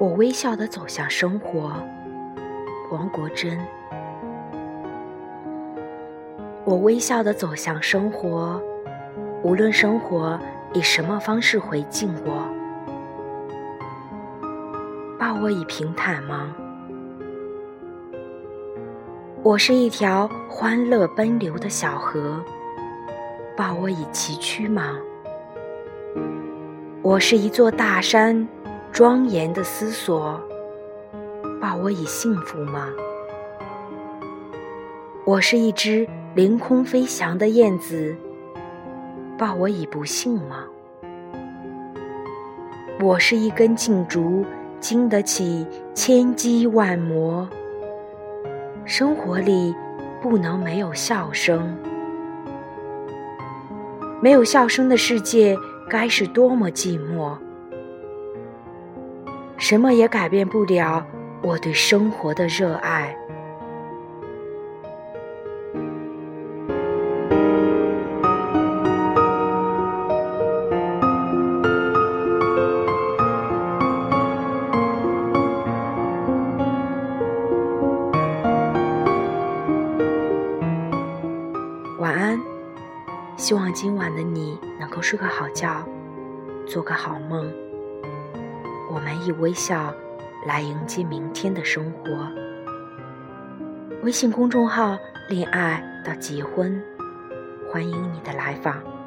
我微笑的走向生活，王国珍。我微笑的走向生活，无论生活以什么方式回敬我，抱我以平坦吗？我是一条欢乐奔流的小河，抱我以崎岖吗？我是一座大山，庄严的思索，报我以幸福吗？我是一只凌空飞翔的燕子，报我以不幸吗？我是一根劲竹，经得起千击万磨。生活里不能没有笑声，没有笑声的世界该是多么寂寞。什么也改变不了我对生活的热爱。晚安，希望今晚的你能够睡个好觉，做个好梦。我们以微笑来迎接明天的生活。微信公众号“恋爱到结婚”，欢迎你的来访。